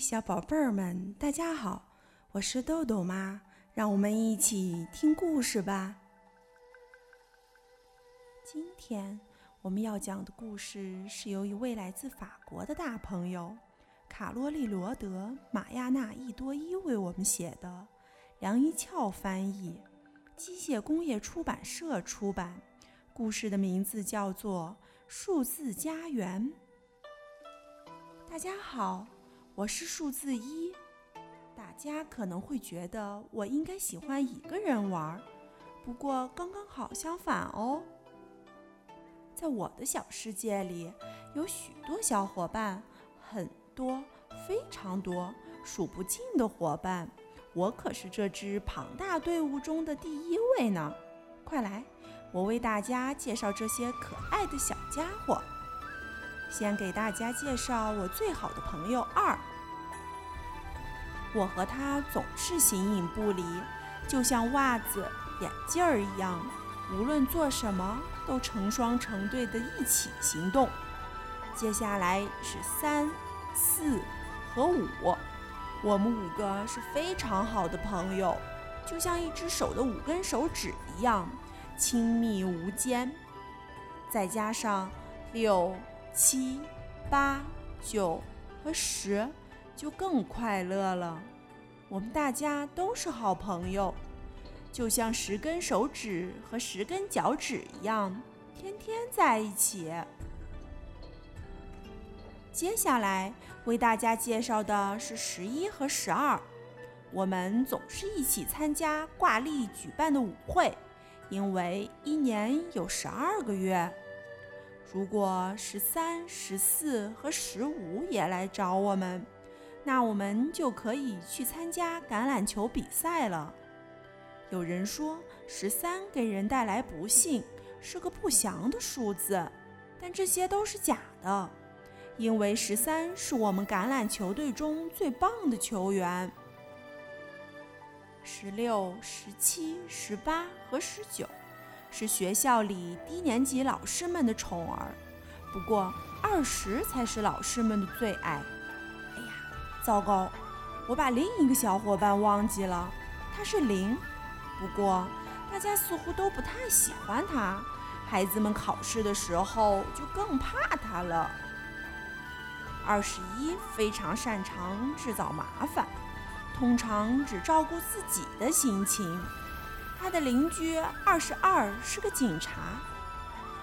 小宝贝儿们，大家好，我是豆豆妈，让我们一起听故事吧。今天我们要讲的故事是由一位来自法国的大朋友卡洛利罗德·马亚纳伊多伊为我们写的，梁一翘翻译，机械工业出版社出版。故事的名字叫做《数字家园》。大家好。我是数字一，大家可能会觉得我应该喜欢一个人玩，不过刚刚好相反哦。在我的小世界里，有许多小伙伴，很多，非常多，数不尽的伙伴。我可是这支庞大队伍中的第一位呢。快来，我为大家介绍这些可爱的小家伙。先给大家介绍我最好的朋友二。我和他总是形影不离，就像袜子、眼镜儿一样，无论做什么都成双成对的一起行动。接下来是三、四和五，我们五个是非常好的朋友，就像一只手的五根手指一样亲密无间。再加上六。七、八、九和十就更快乐了。我们大家都是好朋友，就像十根手指和十根脚趾一样，天天在一起。接下来为大家介绍的是十一和十二。我们总是一起参加挂历举办的舞会，因为一年有十二个月。如果十三、十四和十五也来找我们，那我们就可以去参加橄榄球比赛了。有人说十三给人带来不幸，是个不祥的数字，但这些都是假的，因为十三是我们橄榄球队中最棒的球员。十六、十七、十八和十九。是学校里低年级老师们的宠儿，不过二十才是老师们的最爱。糟糕，我把另一个小伙伴忘记了，他是零。不过大家似乎都不太喜欢他，孩子们考试的时候就更怕他了。二十一非常擅长制造麻烦，通常只照顾自己的心情。他的邻居二十二是个警察，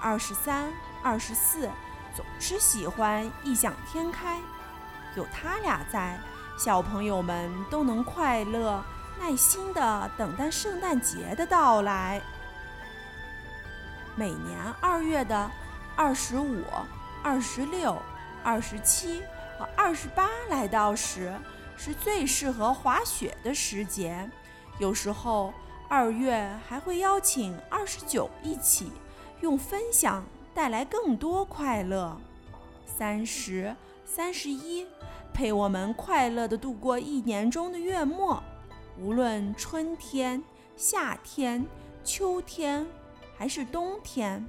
二十三、二十四总是喜欢异想天开。有他俩在，小朋友们都能快乐、耐心地等待圣诞节的到来。每年二月的二十五、二十六、二十七和二十八来到时，是最适合滑雪的时节。有时候。二月还会邀请二十九一起，用分享带来更多快乐。三十、三十一，陪我们快乐地度过一年中的月末。无论春天、夏天、秋天还是冬天，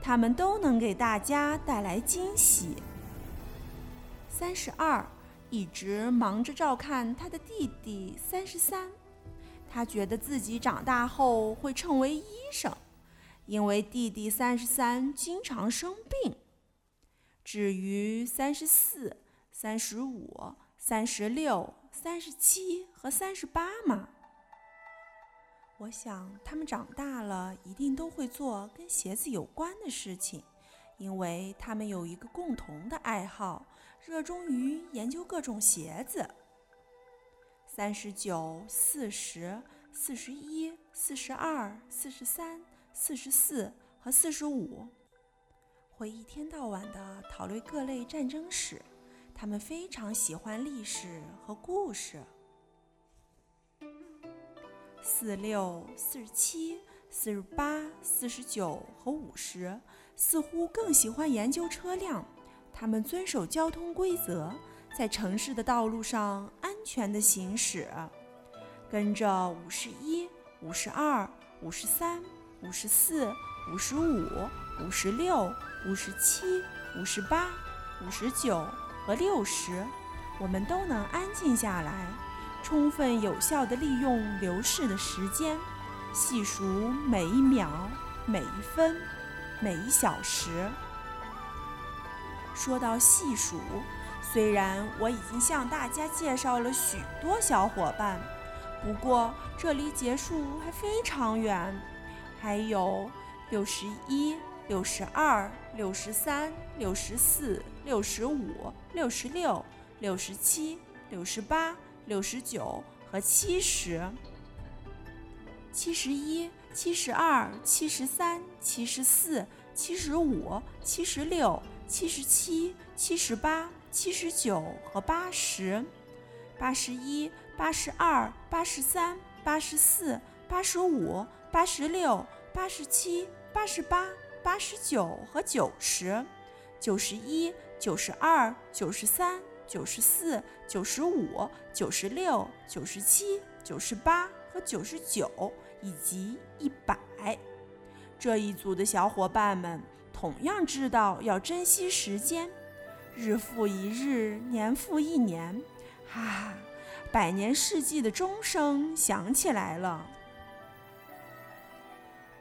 他们都能给大家带来惊喜。三十二，一直忙着照看他的弟弟。三十三。他觉得自己长大后会成为医生，因为弟弟三十三经常生病。至于三十四、三十五、三十六、三十七和三十八嘛，我想他们长大了一定都会做跟鞋子有关的事情，因为他们有一个共同的爱好，热衷于研究各种鞋子。三十九、四十、四十一、四十二、四十三、四十四和四十五，会一天到晚的讨论各类战争史。他们非常喜欢历史和故事。四六、四十七、四十八、四十九和五十似乎更喜欢研究车辆。他们遵守交通规则。在城市的道路上安全的行驶，跟着五十一、五十二、五十三、五十四、五十五、五十六、五十七、五十八、五十九和六十，我们都能安静下来，充分有效地利用流逝的时间，细数每一秒、每一分、每一小时。说到细数，虽然我已经向大家介绍了许多小伙伴，不过这离结束还非常远，还有六十一。六十二、六十三、六十四、六十五、六十六、六十七、六十八、六十九和七十。七十一、七十二、七十三、七十四、七十五、七十六、七十七、七十八、七十九和八十。八十一、八十二、八十三、八十四、八十五、八十六、八十七、八十八。八十九和九十，九十一、九十二、九十三、九十四、九十五、九十六、九十七、九十八和九十九，以及一百。这一组的小伙伴们同样知道要珍惜时间，日复一日，年复一年，哈，百年世纪的钟声响起来了。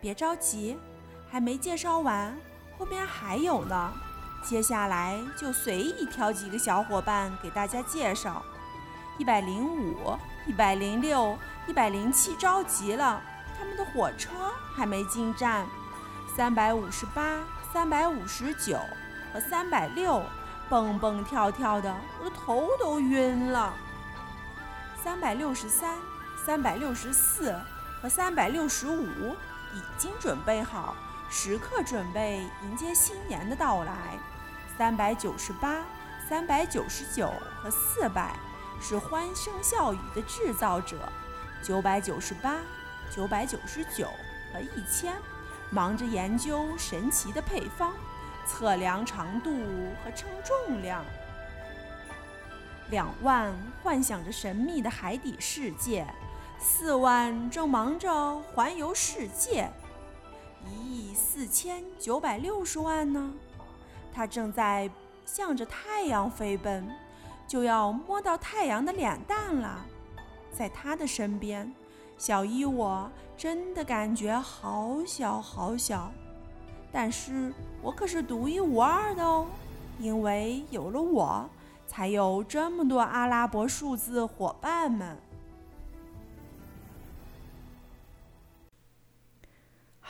别着急。还没介绍完，后面还有呢。接下来就随意挑几个小伙伴给大家介绍：一百零五、一百零六、一百零七着急了，他们的火车还没进站。三百五十八、三百五十九和三百六蹦蹦跳跳的，我的头都晕了。三百六十三、三百六十四和三百六十五已经准备好。时刻准备迎接新年的到来。三百九十八、三百九十九和四百是欢声笑语的制造者。九百九十八、九百九十九和一千忙着研究神奇的配方，测量长度和称重量。两万幻想着神秘的海底世界，四万正忙着环游世界。一亿四千九百六十万呢，它正在向着太阳飞奔，就要摸到太阳的脸蛋了。在它的身边，小一我真的感觉好小好小，但是我可是独一无二的哦，因为有了我，才有这么多阿拉伯数字伙伴们。